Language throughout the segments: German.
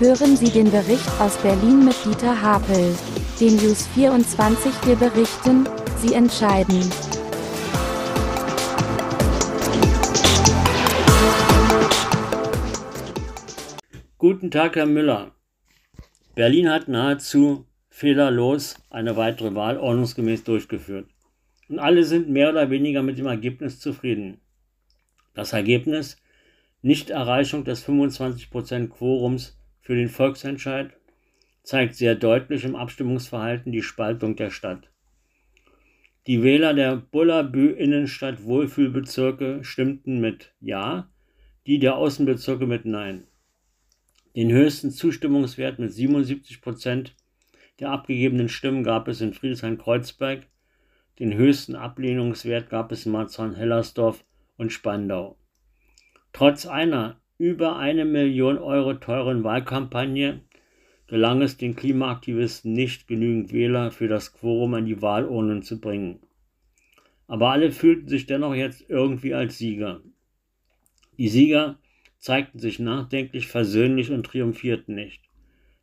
Hören Sie den Bericht aus Berlin mit Dieter Hapel. Den News 24 wir berichten, Sie entscheiden. Guten Tag, Herr Müller. Berlin hat nahezu fehlerlos eine weitere Wahl ordnungsgemäß durchgeführt. Und alle sind mehr oder weniger mit dem Ergebnis zufrieden. Das Ergebnis Nichterreichung des 25% Quorums für den Volksentscheid zeigt sehr deutlich im Abstimmungsverhalten die Spaltung der Stadt. Die Wähler der Bullabü Innenstadt Wohlfühlbezirke stimmten mit Ja, die der Außenbezirke mit Nein. Den höchsten Zustimmungswert mit 77 Prozent der abgegebenen Stimmen gab es in Friedrichshain-Kreuzberg, den höchsten Ablehnungswert gab es in Marzahn-Hellersdorf und Spandau. Trotz einer über eine Million Euro teuren Wahlkampagne gelang es den Klimaaktivisten nicht, genügend Wähler für das Quorum an die Wahlurnen zu bringen. Aber alle fühlten sich dennoch jetzt irgendwie als Sieger. Die Sieger zeigten sich nachdenklich, versöhnlich und triumphierten nicht.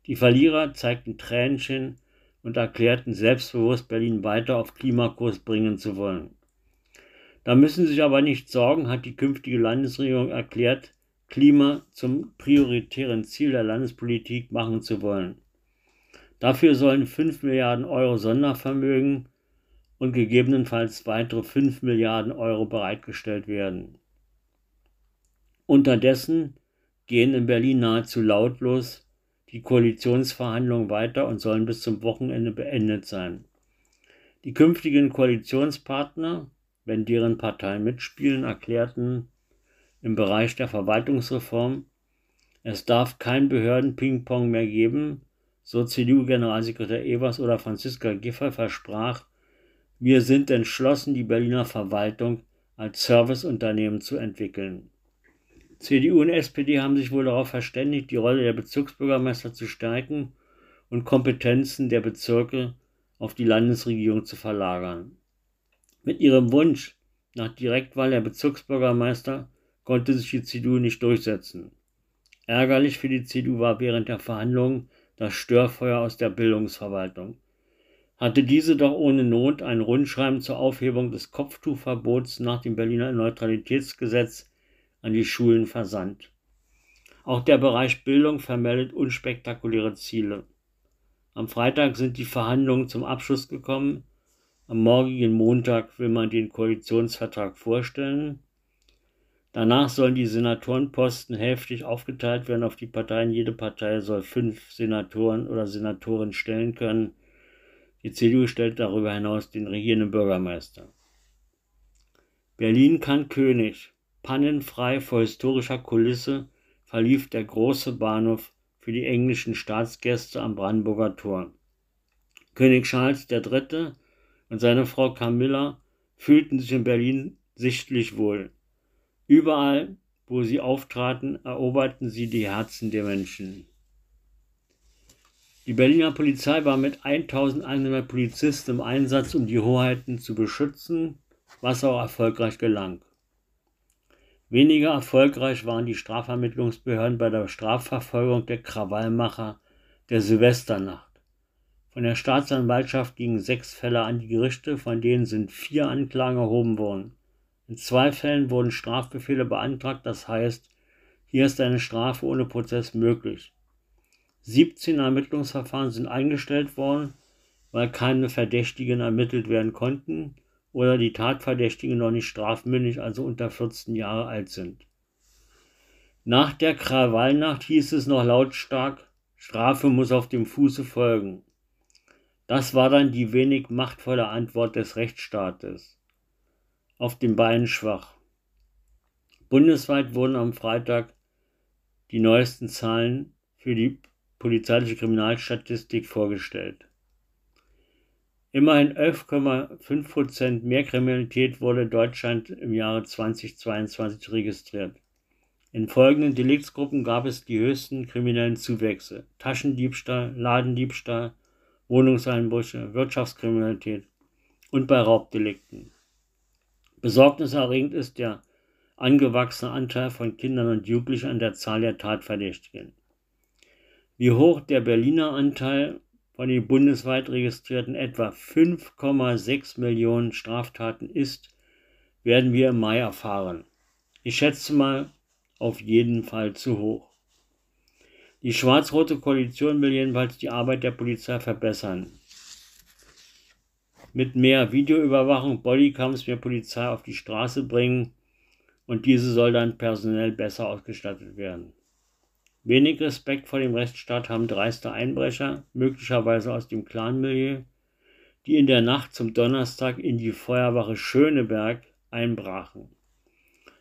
Die Verlierer zeigten Tränchen und erklärten selbstbewusst, Berlin weiter auf Klimakurs bringen zu wollen. Da müssen Sie sich aber nicht sorgen, hat die künftige Landesregierung erklärt, Klima zum prioritären Ziel der Landespolitik machen zu wollen. Dafür sollen 5 Milliarden Euro Sondervermögen und gegebenenfalls weitere 5 Milliarden Euro bereitgestellt werden. Unterdessen gehen in Berlin nahezu lautlos die Koalitionsverhandlungen weiter und sollen bis zum Wochenende beendet sein. Die künftigen Koalitionspartner, wenn deren Parteien mitspielen, erklärten im Bereich der Verwaltungsreform. Es darf kein Behörden-Ping-Pong mehr geben, so CDU-Generalsekretär Evers oder Franziska Giffey versprach, wir sind entschlossen, die Berliner Verwaltung als Serviceunternehmen zu entwickeln. CDU und SPD haben sich wohl darauf verständigt, die Rolle der Bezirksbürgermeister zu stärken und Kompetenzen der Bezirke auf die Landesregierung zu verlagern. Mit ihrem Wunsch nach Direktwahl der Bezirksbürgermeister konnte sich die CDU nicht durchsetzen. Ärgerlich für die CDU war während der Verhandlungen das Störfeuer aus der Bildungsverwaltung. Hatte diese doch ohne Not ein Rundschreiben zur Aufhebung des Kopftuchverbots nach dem Berliner Neutralitätsgesetz an die Schulen versandt. Auch der Bereich Bildung vermeldet unspektakuläre Ziele. Am Freitag sind die Verhandlungen zum Abschluss gekommen. Am morgigen Montag will man den Koalitionsvertrag vorstellen. Danach sollen die Senatorenposten hälftig aufgeteilt werden auf die Parteien. Jede Partei soll fünf Senatoren oder Senatoren stellen können. Die CDU stellt darüber hinaus den regierenden Bürgermeister. Berlin kann König. Pannenfrei vor historischer Kulisse verlief der große Bahnhof für die englischen Staatsgäste am Brandenburger Tor. König Charles III. und seine Frau Camilla fühlten sich in Berlin sichtlich wohl. Überall, wo sie auftraten, eroberten sie die Herzen der Menschen. Die Berliner Polizei war mit 1100 Polizisten im Einsatz, um die Hoheiten zu beschützen, was auch erfolgreich gelang. Weniger erfolgreich waren die Strafvermittlungsbehörden bei der Strafverfolgung der Krawallmacher der Silvesternacht. Von der Staatsanwaltschaft gingen sechs Fälle an die Gerichte, von denen sind vier Anklagen erhoben worden. In zwei Fällen wurden Strafbefehle beantragt, das heißt, hier ist eine Strafe ohne Prozess möglich. 17 Ermittlungsverfahren sind eingestellt worden, weil keine Verdächtigen ermittelt werden konnten oder die Tatverdächtigen noch nicht strafmündig, also unter 14 Jahre alt sind. Nach der Krawallnacht hieß es noch lautstark, Strafe muss auf dem Fuße folgen. Das war dann die wenig machtvolle Antwort des Rechtsstaates auf den Beinen schwach. Bundesweit wurden am Freitag die neuesten Zahlen für die polizeiliche Kriminalstatistik vorgestellt. Immerhin 11,5 Prozent mehr Kriminalität wurde in Deutschland im Jahre 2022 registriert. In folgenden Deliktsgruppen gab es die höchsten kriminellen Zuwächse: Taschendiebstahl, Ladendiebstahl, Wohnungseinbrüche, Wirtschaftskriminalität und bei Raubdelikten. Besorgniserregend ist der angewachsene Anteil von Kindern und Jugendlichen an der Zahl der Tatverdächtigen. Wie hoch der Berliner Anteil von den bundesweit registrierten etwa 5,6 Millionen Straftaten ist, werden wir im Mai erfahren. Ich schätze mal auf jeden Fall zu hoch. Die schwarz-rote Koalition will jedenfalls die Arbeit der Polizei verbessern. Mit mehr Videoüberwachung, Bodycams mehr Polizei auf die Straße bringen und diese soll dann personell besser ausgestattet werden. Wenig Respekt vor dem Rechtsstaat haben dreiste Einbrecher, möglicherweise aus dem Clanmilieu, die in der Nacht zum Donnerstag in die Feuerwache Schöneberg einbrachen.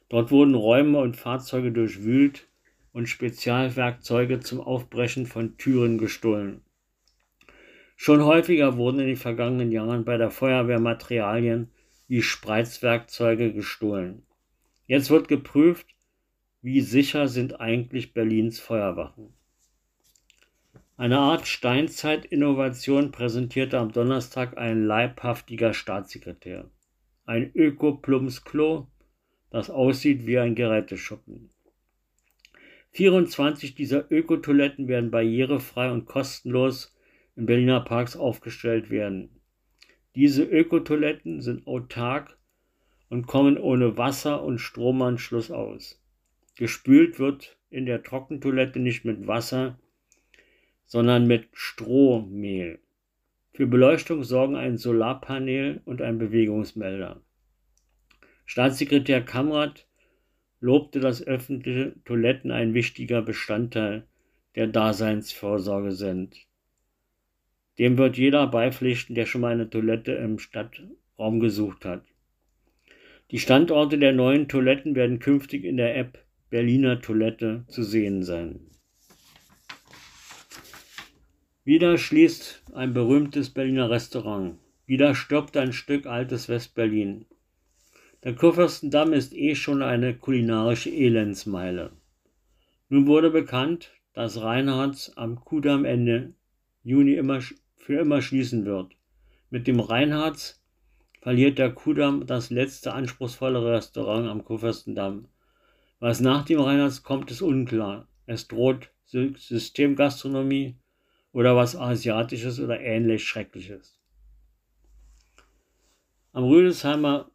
Dort wurden Räume und Fahrzeuge durchwühlt, und Spezialwerkzeuge zum Aufbrechen von Türen gestohlen. Schon häufiger wurden in den vergangenen Jahren bei der Feuerwehr Materialien wie Spreizwerkzeuge gestohlen. Jetzt wird geprüft, wie sicher sind eigentlich Berlins Feuerwachen. Eine Art Steinzeit-Innovation präsentierte am Donnerstag ein leibhaftiger Staatssekretär. Ein Ökoplums-Klo, das aussieht wie ein Geräteschuppen. 24 dieser Ökotoiletten werden barrierefrei und kostenlos in Berliner Parks aufgestellt werden. Diese Ökotoiletten sind autark und kommen ohne Wasser- und Stromanschluss aus. Gespült wird in der Trockentoilette nicht mit Wasser, sondern mit Strohmehl. Für Beleuchtung sorgen ein Solarpanel und ein Bewegungsmelder. Staatssekretär Kamrat lobte, dass öffentliche Toiletten ein wichtiger Bestandteil der Daseinsvorsorge sind. Dem wird jeder beipflichten, der schon mal eine Toilette im Stadtraum gesucht hat. Die Standorte der neuen Toiletten werden künftig in der App Berliner Toilette zu sehen sein. Wieder schließt ein berühmtes Berliner Restaurant. Wieder stirbt ein Stück altes Westberlin. Der Kurfürstendamm ist eh schon eine kulinarische Elendsmeile. Nun wurde bekannt, dass Reinhards am Kudamm Ende Juni immer, für immer schließen wird. Mit dem Reinhards verliert der Kudamm das letzte anspruchsvolle Restaurant am Kurfürstendamm. Was nach dem Reinhards kommt, ist unklar. Es droht Systemgastronomie oder was Asiatisches oder ähnlich Schreckliches. Am Rüdesheimer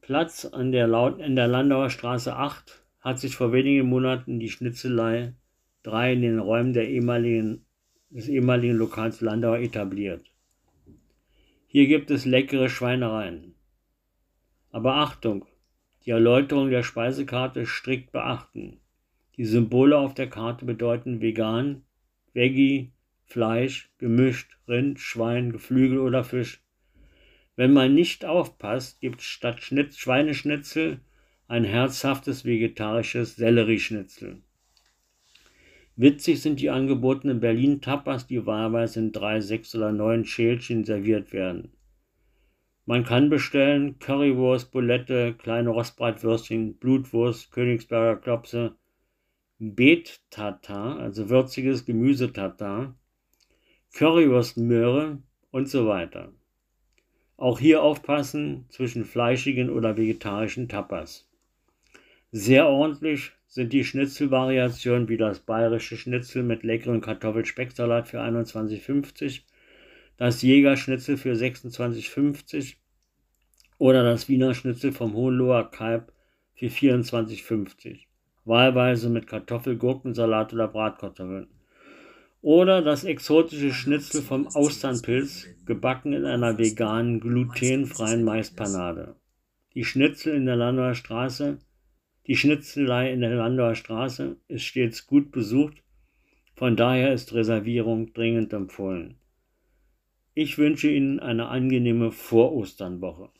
Platz an der, in der Landauer Straße 8 hat sich vor wenigen Monaten die Schnitzelei 3 in den Räumen der ehemaligen, des ehemaligen Lokals Landauer etabliert. Hier gibt es leckere Schweinereien. Aber Achtung, die Erläuterung der Speisekarte strikt beachten. Die Symbole auf der Karte bedeuten vegan, Veggie, Fleisch, gemischt, Rind, Schwein, Geflügel oder Fisch. Wenn man nicht aufpasst, gibt statt Schnitt Schweineschnitzel ein herzhaftes vegetarisches Sellerieschnitzel. Witzig sind die angebotenen Berlin-Tapas, die wahlweise in drei, sechs oder neun Schälchen serviert werden. Man kann bestellen Currywurst, Bulette, kleine Rostbratwürstchen, Blutwurst, Königsberger Klopse, Beet-Tatar, also würziges Gemüsetatar, Currywurstmöhre und so weiter. Auch hier aufpassen zwischen fleischigen oder vegetarischen Tapas. Sehr ordentlich sind die Schnitzelvariationen wie das bayerische Schnitzel mit leckerem Kartoffelspecksalat für 21,50, das Jägerschnitzel für 26,50 oder das Wiener Schnitzel vom Hohenloher Kalb für 24,50. Wahlweise mit Kartoffelgurkensalat oder Bratkartoffeln. Oder das exotische Schnitzel vom Austernpilz, gebacken in einer veganen, glutenfreien Maispanade. Die Schnitzel in der Landauer Straße, die Schnitzelei in der Landauer Straße ist stets gut besucht, von daher ist Reservierung dringend empfohlen. Ich wünsche Ihnen eine angenehme Vorosternwoche.